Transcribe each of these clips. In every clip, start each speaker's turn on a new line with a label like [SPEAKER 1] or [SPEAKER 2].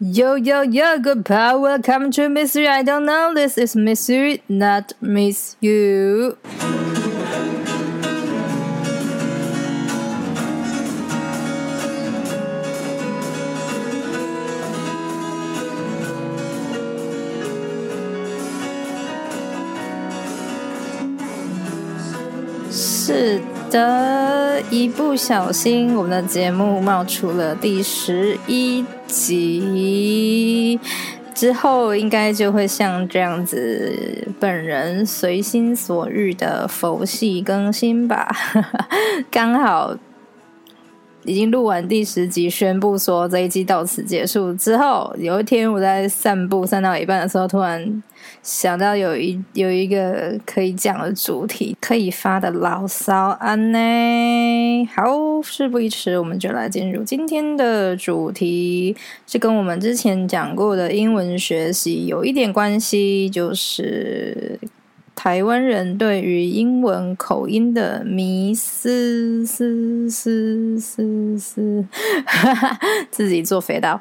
[SPEAKER 1] Yo yo yo, good power, welcome to You. I don't know, this is You, not Miss You. 是一不小心，我们的节目冒出了第十一集，之后应该就会像这样子，本人随心所欲的佛系更新吧。刚好已经录完第十集，宣布说这一季到此结束之后，有一天我在散步散到一半的时候，突然。想到有一有一个可以讲的主题，可以发的牢骚安呢。好，事不宜迟，我们就来进入今天的主题，是跟我们之前讲过的英文学习有一点关系，就是台湾人对于英文口音的迷思，思思思思，自己做肥皂。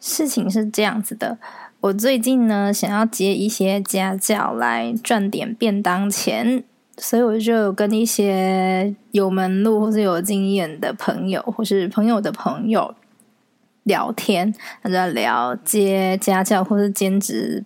[SPEAKER 1] 事情是这样子的。我最近呢，想要接一些家教来赚点便当钱，所以我就跟一些有门路或是有经验的朋友，或是朋友的朋友聊天，他在聊接家教或是兼职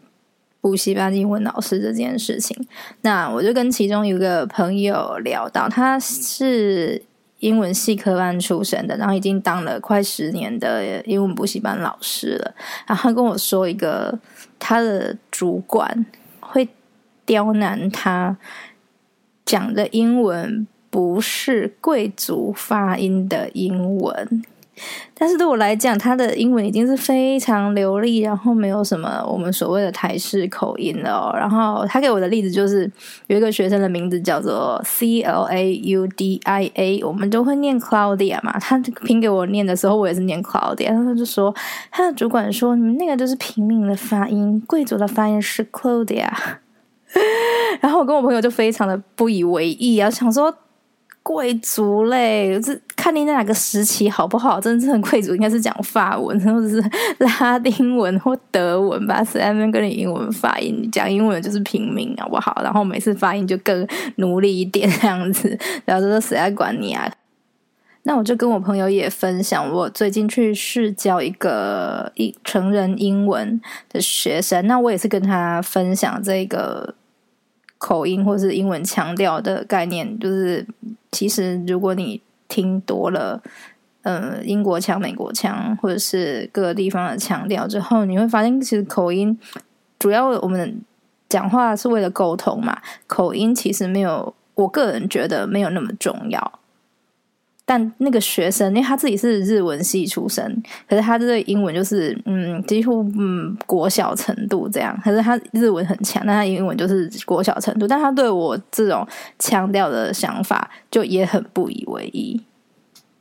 [SPEAKER 1] 补习班英文老师这件事情。那我就跟其中一个朋友聊到，他是。英文系科班出身的，然后已经当了快十年的英文补习班老师了。然后他跟我说，一个他的主管会刁难他讲的英文不是贵族发音的英文。但是对我来讲，他的英文已经是非常流利，然后没有什么我们所谓的台式口音了。然后他给我的例子就是有一个学生的名字叫做 C L A U D I A，我们都会念 Claudia 嘛。他拼给我念的时候，我也是念 Claudia。然后他就说，他的主管说，你们那个就是平民的发音，贵族的发音是 Claudia。然后我跟我朋友就非常的不以为意啊，想说。贵族类，是看你哪个时期好不好？真正的贵族应该是讲法文，或者是拉丁文或德文吧。谁在那边跟你英文发音？你讲英文就是平民，好不好？然后每次发音就更努力一点，这样子。然后说谁在管你啊？那我就跟我朋友也分享，我最近去试教一个一成人英文的学生。那我也是跟他分享这个。口音或是英文腔调的概念，就是其实如果你听多了，呃，英国腔、美国腔，或者是各个地方的腔调之后，你会发现，其实口音主要我们讲话是为了沟通嘛，口音其实没有，我个人觉得没有那么重要。但那个学生，因为他自己是日文系出身，可是他这个英文就是嗯，几乎嗯国小程度这样。可是他日文很强，但他英文就是国小程度。但他对我这种腔调的想法，就也很不以为意。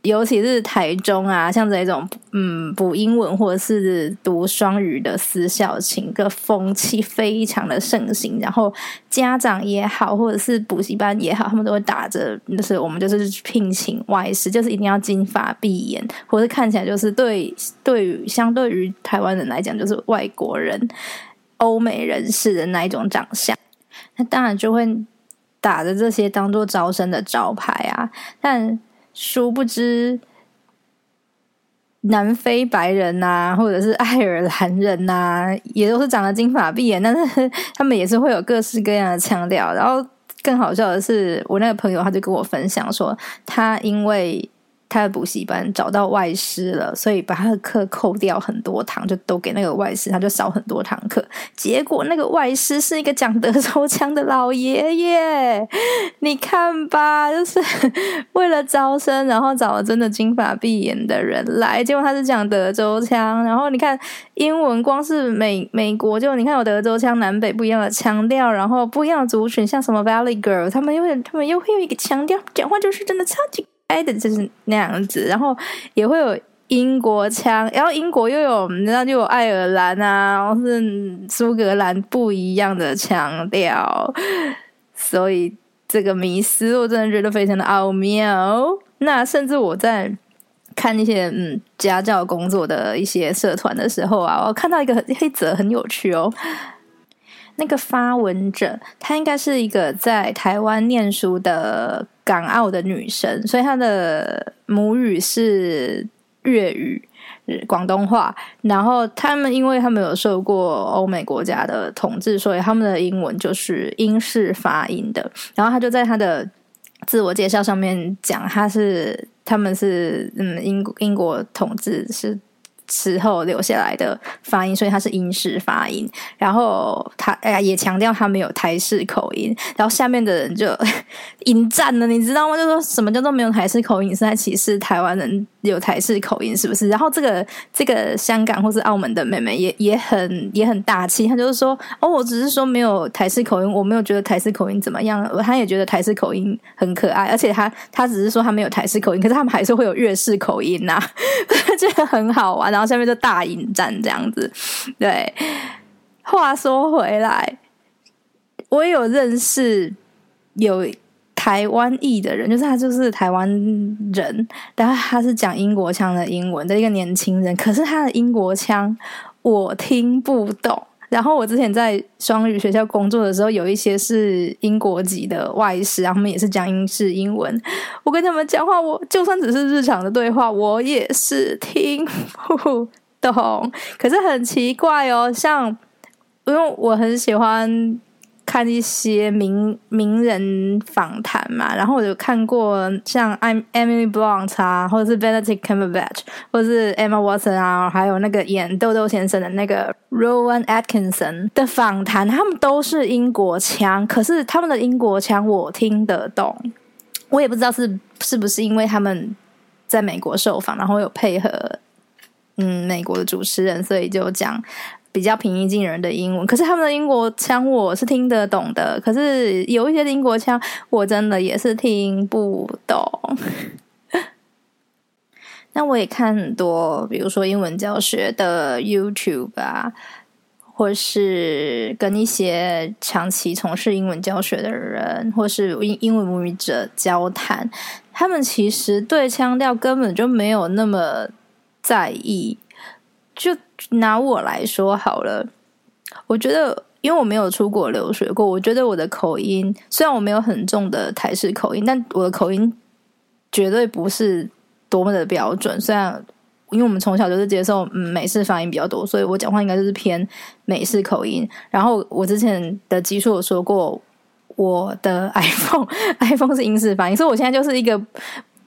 [SPEAKER 1] 尤其是台中啊，像这种嗯补英文或者是读双语的私校，情个风气非常的盛行。然后家长也好，或者是补习班也好，他们都会打着就是我们就是聘请外师，就是一定要金发碧眼，或者看起来就是对对于相对于台湾人来讲，就是外国人、欧美人士的那一种长相。那当然就会打着这些当做招生的招牌啊，但。殊不知，南非白人呐，或者是爱尔兰人呐，也都是长了金发碧眼，但是他们也是会有各式各样的腔调。然后更好笑的是，我那个朋友他就跟我分享说，他因为。他的补习班找到外师了，所以把他的课扣掉很多堂，就都给那个外师，他就少很多堂课。结果那个外师是一个讲德州腔的老爷爷，你看吧，就是为了招生，然后找了真的金发碧眼的人来，结果他是讲德州腔。然后你看英文，光是美美国就你看有德州腔，南北不一样的腔调，然后不一样的族群，像什么 Valley Girl，他们又他们又会有一个腔调，讲话就是真的超级。哎的就是那样子，然后也会有英国腔，然后英国又有，你知道就有爱尔兰啊，然后是苏格兰不一样的腔调，所以这个迷思我真的觉得非常的奥妙。那甚至我在看一些嗯家教工作的一些社团的时候啊，我看到一个黑泽很有趣哦。那个发文者，她应该是一个在台湾念书的港澳的女生，所以她的母语是粤语、广东话。然后他们，因为他们有受过欧美国家的统治，所以他们的英文就是英式发音的。然后他就在他的自我介绍上面讲，他是。他们是嗯英英国统治是。时候留下来的发音，所以他是英式发音。然后他哎呀，也强调他没有台式口音。然后下面的人就 引战了，你知道吗？就说什么叫做没有台式口音？是在歧视台湾人有台式口音，是不是？然后这个这个香港或是澳门的妹妹也也很也很大气，她就是说哦，我只是说没有台式口音，我没有觉得台式口音怎么样。她也觉得台式口音很可爱，而且她她只是说她没有台式口音，可是他们还是会有粤式口音呐，觉得很好玩。然后下面就大引战这样子，对。话说回来，我有认识有台湾裔的人，就是他就是台湾人，然后他是讲英国腔的英文的一个年轻人，可是他的英国腔我听不懂。然后我之前在双语学校工作的时候，有一些是英国籍的外师，然后他们也是讲英式英文。我跟他们讲话，我就算只是日常的对话，我也是听不懂。可是很奇怪哦，像因为我很喜欢。看一些名名人访谈嘛，然后我就看过像 Emily Blunt 啊，或者是 Benedict Cumberbatch，或者是 Emma Watson 啊，还有那个演豆豆先生的那个 Rowan Atkinson 的访谈，他们都是英国腔，可是他们的英国腔我听得懂，我也不知道是是不是因为他们在美国受访，然后有配合嗯美国的主持人，所以就讲。比较平易近人的英文，可是他们的英国腔我是听得懂的，可是有一些英国腔我真的也是听不懂。那我也看很多，比如说英文教学的 YouTube 啊，或是跟一些长期从事英文教学的人，或是英英文母语者交谈，他们其实对腔调根本就没有那么在意，就。拿我来说好了，我觉得，因为我没有出国留学过，我觉得我的口音虽然我没有很重的台式口音，但我的口音绝对不是多么的标准。虽然因为我们从小就是接受美式发音比较多，所以我讲话应该就是偏美式口音。然后我之前的基数有说过，我的 iPhone iPhone 是英式发音，所以我现在就是一个。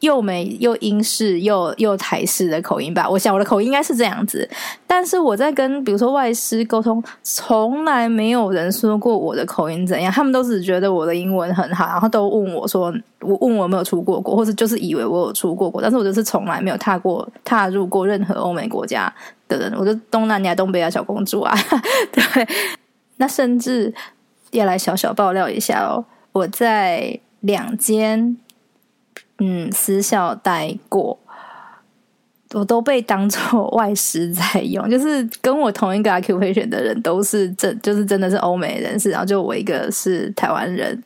[SPEAKER 1] 又美又英式又又台式的口音吧，我想我的口音应该是这样子。但是我在跟比如说外师沟通，从来没有人说过我的口音怎样，他们都只觉得我的英文很好，然后都问我说，我问我有没有出过国，或者就是以为我有出过国，但是我就是从来没有踏过踏入过任何欧美国家的人，我就东南亚东北亚小公主啊，对。那甚至要来小小爆料一下哦，我在两间。嗯，私校待过，我都被当做 外师在用，就是跟我同一个 occupation 的人都是真，就是真的是欧美人士，然后就我一个是台湾人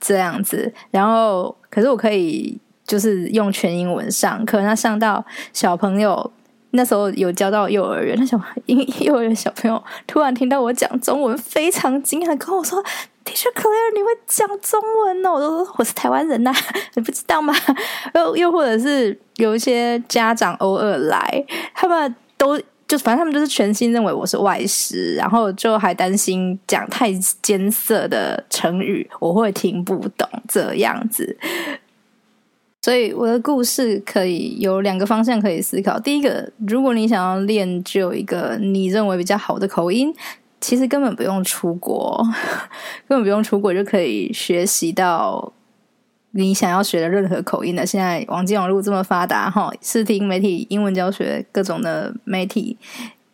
[SPEAKER 1] 这样子。然后，可是我可以就是用全英文上课，那上到小朋友那时候有教到幼儿园，那小英 幼儿园小朋友突然听到我讲中文，非常惊讶，跟我说。Teacher Claire，你会讲中文哦？我说我是台湾人呐，你不知道吗？又又或者是有一些家长偶尔来，他们都就反正他们就是全心认为我是外师，然后就还担心讲太艰涩的成语我会听不懂这样子。所以我的故事可以有两个方向可以思考。第一个，如果你想要练就一个你认为比较好的口音。其实根本不用出国，根本不用出国就可以学习到你想要学的任何口音的。现在网际网络这么发达，哈，视听媒体、英文教学各种的媒体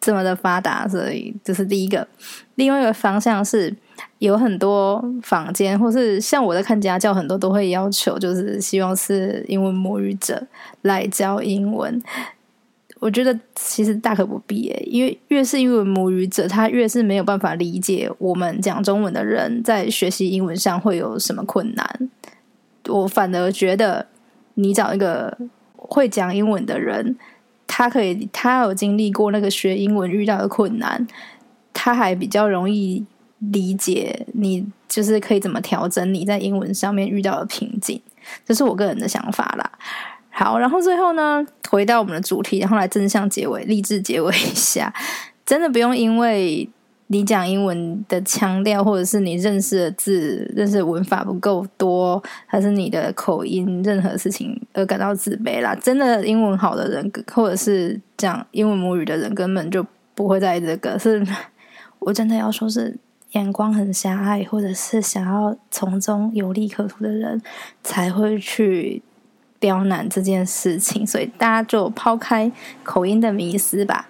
[SPEAKER 1] 这么的发达，所以这是第一个。另外一个方向是有很多坊间，或是像我在看家教，很多都会要求，就是希望是英文母语者来教英文。我觉得其实大可不必诶，因为越是英文母语者，他越是没有办法理解我们讲中文的人在学习英文上会有什么困难。我反而觉得，你找一个会讲英文的人，他可以他有经历过那个学英文遇到的困难，他还比较容易理解你，就是可以怎么调整你在英文上面遇到的瓶颈。这是我个人的想法啦。好，然后最后呢，回到我们的主题，然后来正向结尾、励志结尾一下。真的不用因为你讲英文的腔调，或者是你认识的字、认识的文法不够多，还是你的口音，任何事情而感到自卑啦。真的，英文好的人，或者是讲英文母语的人，根本就不会在意这个。是我真的要说，是眼光很狭隘，或者是想要从中有利可图的人，才会去刁难这件事情。所以大家就抛开口音的迷思吧。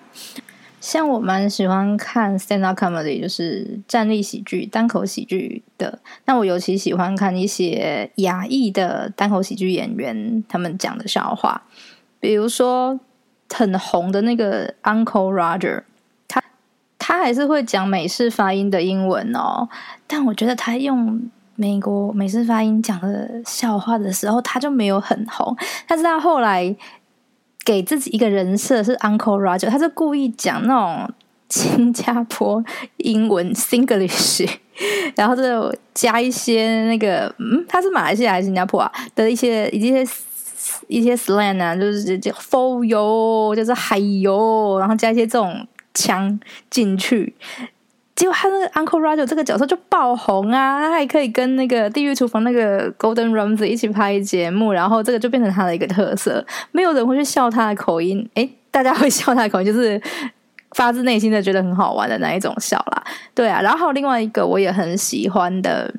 [SPEAKER 1] 像我蛮喜欢看 stand up comedy，就是站立喜剧、单口喜剧的。那我尤其喜欢看一些亚裔的单口喜剧演员他们讲的笑话，比如说很红的那个 Uncle Roger，他他还是会讲美式发音的英文哦，但我觉得他用美国美式发音讲的笑话的时候，他就没有很红。但是他后来。给自己一个人设是 Uncle Roger，他就故意讲那种新加坡英文 Singlish，然后就加一些那个嗯，他是马来西亚还是新加坡啊的一些一些一些 slang 啊，就是就 for you，就是嗨哟，然后加一些这种腔进去。结果他那个 Uncle Roger 这个角色就爆红啊，他还可以跟那个地狱厨房那个 Golden Rams 一起拍节目，然后这个就变成他的一个特色。没有人会去笑他的口音，诶，大家会笑他的口音，就是发自内心的觉得很好玩的那一种笑啦。对啊，然后还有另外一个我也很喜欢的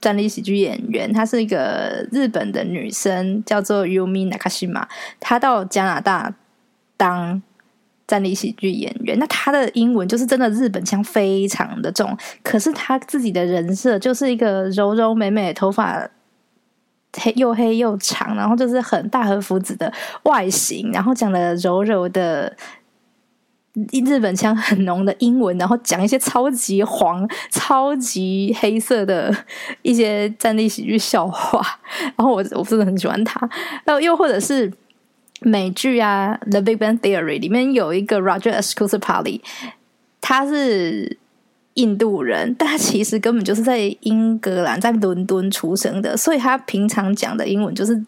[SPEAKER 1] 站立喜剧演员，她是一个日本的女生，叫做 Yumi Nakashima，她到加拿大当。站立喜剧演员，那他的英文就是真的日本腔非常的重，可是他自己的人设就是一个柔柔美美，头发黑又黑又长，然后就是很大和福子的外形，然后讲的柔柔的日本腔很浓的英文，然后讲一些超级黄、超级黑色的一些战地喜剧笑话，然后我我真的很喜欢他，然后又或者是。美剧啊，《The Big Bang Theory》里面有一个 Roger Escusapali，他是印度人，但他其实根本就是在英格兰，在伦敦出生的，所以他平常讲的英文就是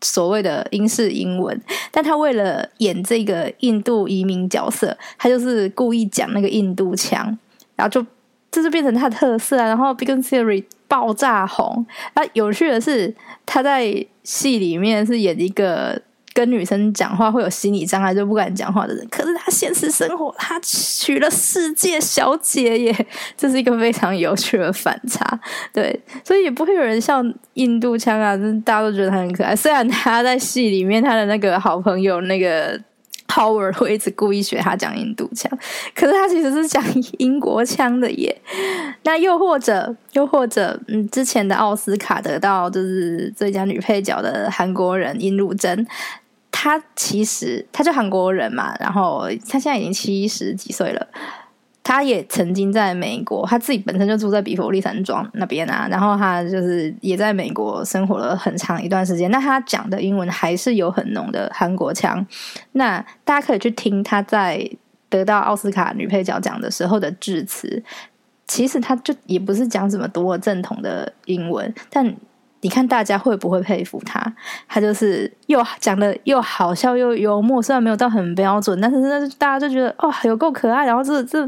[SPEAKER 1] 所谓的英式英文。但他为了演这个印度移民角色，他就是故意讲那个印度腔，然后就这就变成他的特色啊。然后《Big Bang Theory》爆炸红，啊，有趣的是他在戏里面是演一个。跟女生讲话会有心理障碍就不敢讲话的人，可是他现实生活他娶了世界小姐耶，这是一个非常有趣的反差。对，所以也不会有人像印度腔啊，大家都觉得他很可爱。虽然他在戏里面他的那个好朋友那个 Howard 会一直故意学他讲印度腔，可是他其实是讲英国腔的耶。那又或者又或者，嗯，之前的奥斯卡得到就是最佳女配角的韩国人殷汝珍。他其实他就韩国人嘛，然后他现在已经七十几岁了。他也曾经在美国，他自己本身就住在比佛利山庄那边啊，然后他就是也在美国生活了很长一段时间。那他讲的英文还是有很浓的韩国腔。那大家可以去听他在得到奥斯卡女配角奖的时候的致辞，其实他就也不是讲什么多正统的英文，但。你看大家会不会佩服他？他就是又讲的又好笑又幽默，虽然没有到很标准，但是那大家就觉得哦，有够可爱。然后这这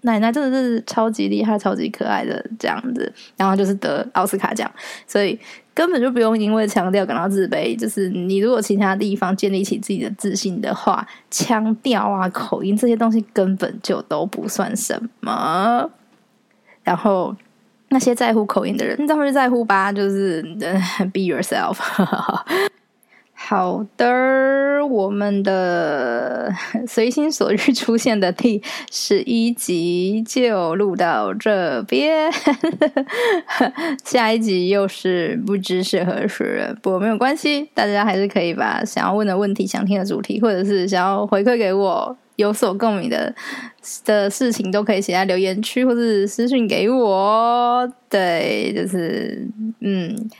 [SPEAKER 1] 奶奶真的是超级厉害、超级可爱的这样子，然后就是得奥斯卡奖，所以根本就不用因为强调感到自卑。就是你如果其他地方建立起自己的自信的话，腔调啊、口音这些东西根本就都不算什么。然后。那些在乎口音的人，他们就在乎吧，就是 be yourself。好的，我们的随心所欲出现的第十一集就录到这边，下一集又是不知是何时，不过没有关系，大家还是可以把想要问的问题、想听的主题，或者是想要回馈给我。有所共鸣的的事情都可以写在留言区，或是私信给我。对，就是嗯，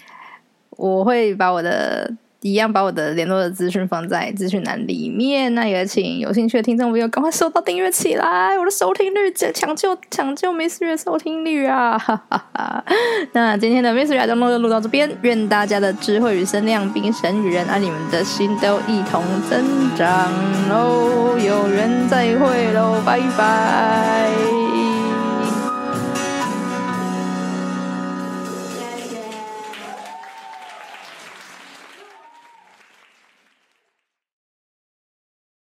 [SPEAKER 1] 我会把我的一样把我的联络的资讯放在资讯栏里面。那也请有兴趣的听众朋友赶快收到订阅起来，我的收听率抢救抢救 Miss 月收听率啊！哈哈哈。那今天的 Miss 月节目就录到这边，愿大家的智慧与声量比神与人，啊，你们的心都一同增长喽！有缘再会喽，拜拜。